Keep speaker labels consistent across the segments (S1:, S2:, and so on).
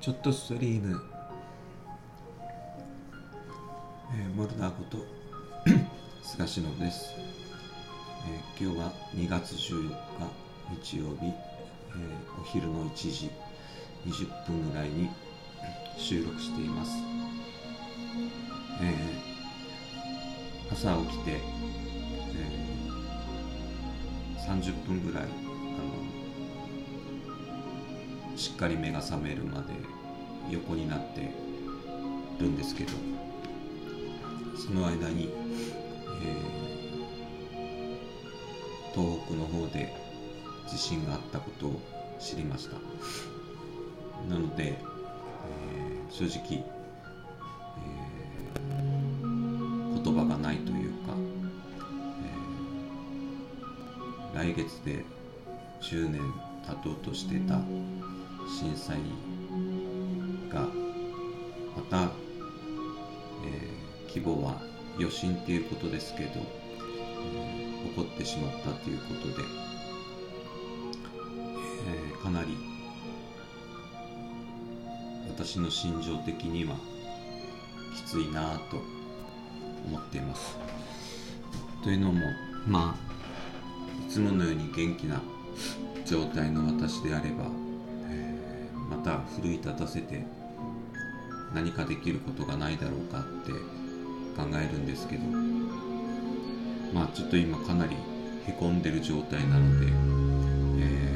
S1: ちょっとストリーム、えー、モルダーこと。菅忍です、えー今日は2月14日日曜日、えーお昼の1時。20分ぐらいに 収録しています、えー朝起きて、えー30分ぐらいあのしっかり目が覚めるまで横になってるんですけどその間に、えー東北の方で地震があったことを知りました。なので、えー正直、えー言葉がないというか、えー来月で10年経とうとしてた震災がまた、えー規模は余震っていうことですけど、えー起こってしまったということで、えーかなり私の心情的にはきついなぁと思っています。というのもまあいつものように元気な状態の私であれば、えーまた奮い立たせて何かできることがないだろうかって考えるんですけどまあちょっと今かなりへこんでる状態なので、えー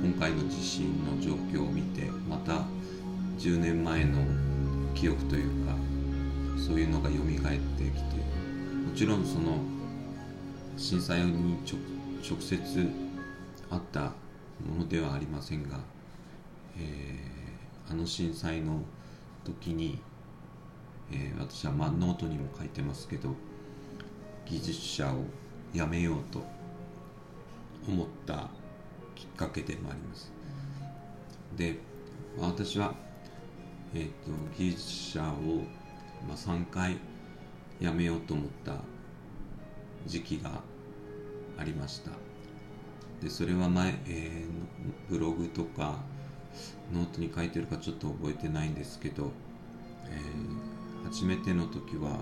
S1: 今回の地震の状況を見てまた10年前の記憶というかそういうのが蘇ってきてもちろんその震災に直接あったものではありませんが、えーあの震災の時に、えー私はまあノートにも書いてますけど技術者を辞めようと思ったきっかけでもあります。で私は、えー、と技術者を、まあ、3回辞めようと思った時期がありました。でそれは前、えーブログとかノートに書いてるかちょっと覚えてないんですけど、えー初めての時は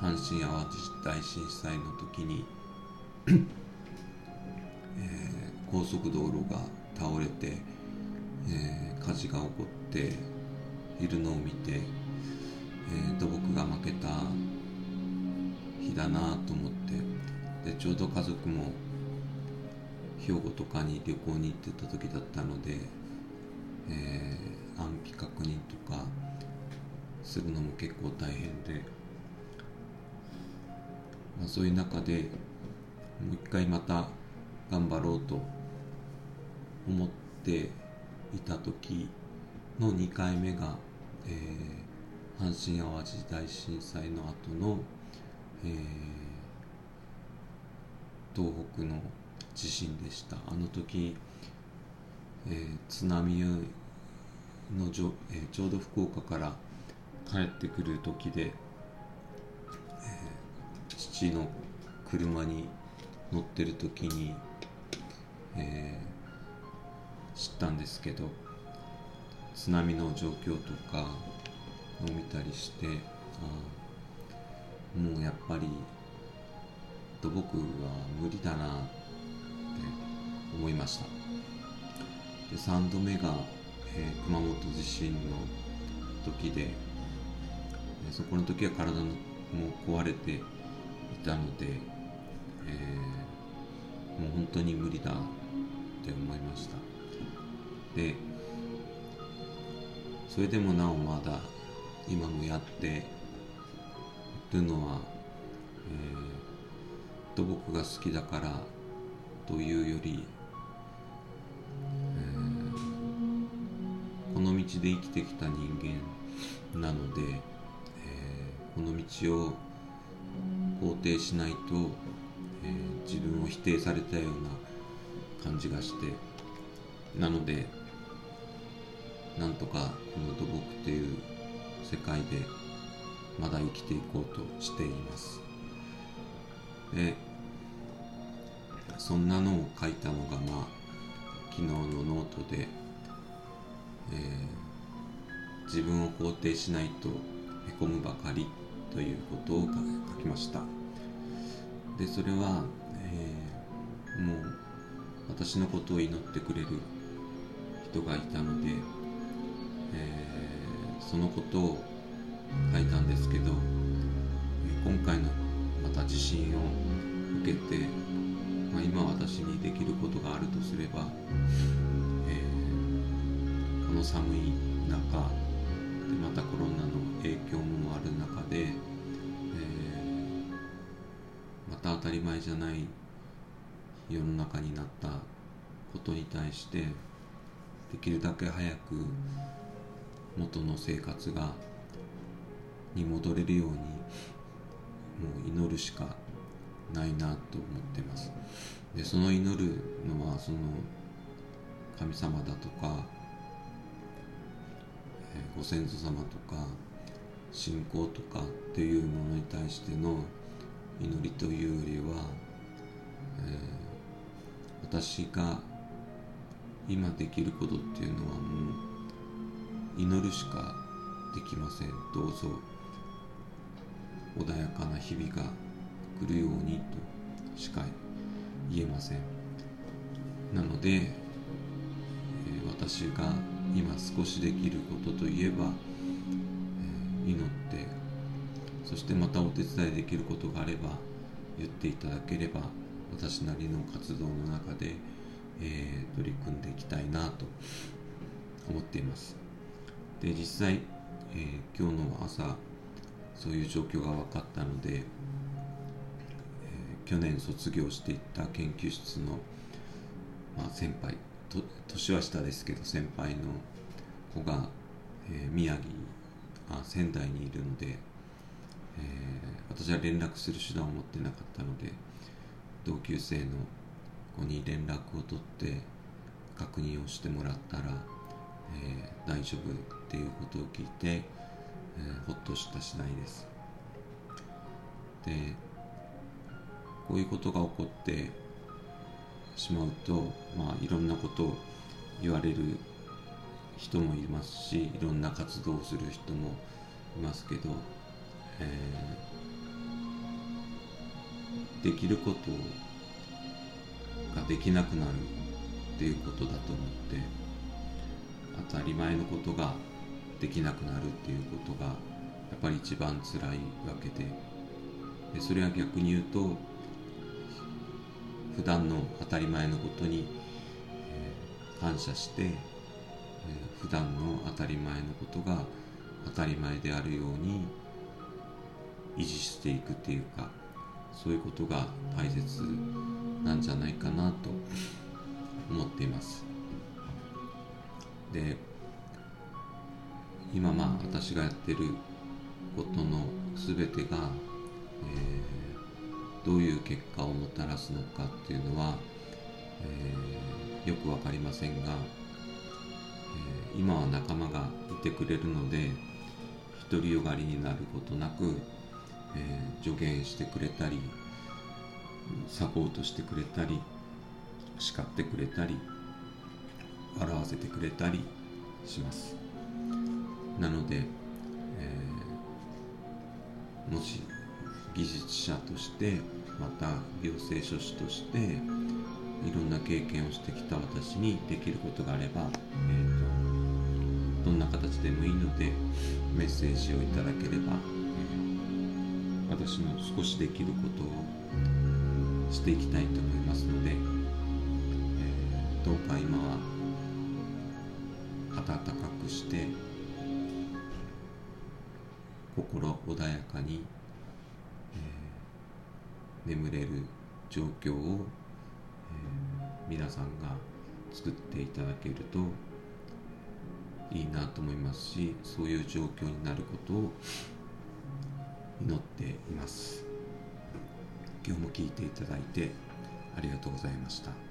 S1: 阪神・淡路大震災の時に、えー高速道路が倒れて、えー火事が起こっているのを見て、えー土木が負けた日だなと思ってでちょうど家族も兵庫とかに旅行に行ってた時だったので、えー安否確認とかするのも結構大変で、まあ、そういう中でもう一回また頑張ろうと思っていた時の2回目が、えー阪神・淡路大震災の後の、えー東北の地震でした。あの時、えー津波のじょ、えーちょうど福岡から帰ってくる時で、えー父の車に乗ってる時に、えー知ったんですけど津波の状況とかを見たりしてあもうやっぱり土木は無理だなって思いました。で3度目が、えー熊本地震の時でえそこの時は体も壊れていたので、えーもう本当に無理だって思いました。でそれでもなおまだ今もやってるのは、えー土木が好きだからというより、道で生きてきた人間なので、えーこの道を肯定しないと、えー自分を否定されたような感じがしてなのでなんとかこの土木という世界でまだ生きていこうとしています。でそんなのを書いたのがまあ昨日のノートで、えー、自分を肯定しないとへこむばかりということを書きました。でそれは、えー、もう私のことを祈ってくれる人がいたので、えー、そのことを書いたんですけど今回のまた地震を受けて、まあ、今私にできることがあるとすれば、の寒い中でまたコロナの影響もある中で、えー、また当たり前じゃない世の中になったことに対してできるだけ早く元の生活がに戻れるようにもう祈るしかないなと思ってます。でその祈るのはその神様だとか、え、ご先祖様とか信仰とかっていうものに対しての祈りというよりは、えー、私が今できることっていうのはもう祈るしかできません。どうぞ穏やかな日々が来るようにとしか言えません。なので、えー、私が今少しできることといえば、えー、祈ってそしてまたお手伝いできることがあれば言っていただければ私なりの活動の中で、えー、取り組んでいきたいなと思っています。で実際、えー、今日の朝そういう状況が分かったので、えー、去年卒業していった研究室の、まあ、先輩年は下ですけど先輩の子が、えー、宮城あ仙台にいるので、えー、私は連絡する手段を持ってなかったので同級生の子に連絡を取って確認をしてもらったら、えー、大丈夫っていうことを聞いて、えー、ほっとした次第です。でこういうことが起こってしまうとまあいろんなことを言われる人もいますしいろんな活動をする人もいますけど、えー、できることができなくなるっていうことだと思って当たり前のことができなくなるっていうことがやっぱり一番辛いわけででそれは逆に言うと普段の当たり前のことに、感謝して、えー、普段の当たり前のことが当たり前であるように維持していくっていうかそういうことが大切なんじゃないかなと思っています。で今まあ私がやってることの全てが、えー、どういう結果をもたらすのかっていうのは、えー、よく分かりませんが、えー、今は仲間がいてくれるので独りよがりになることなく、え助言してくれたりサポートしてくれたり叱ってくれたり笑わせてくれたりします。なので、えー、もし技術者としてまた行政書士としていろんな経験をしてきた私にできることがあれば、えーと、どんな形でもいいのでメッセージをいただければ、えー、私の少しできることをしていきたいと思いますので、えー、どうか今は温かくして心穏やかに、眠れる状況を、えー、皆さんが作っていただけるといいなと思いますしそういう状況になることを祈っています今日も聞いていただいてありがとうございました。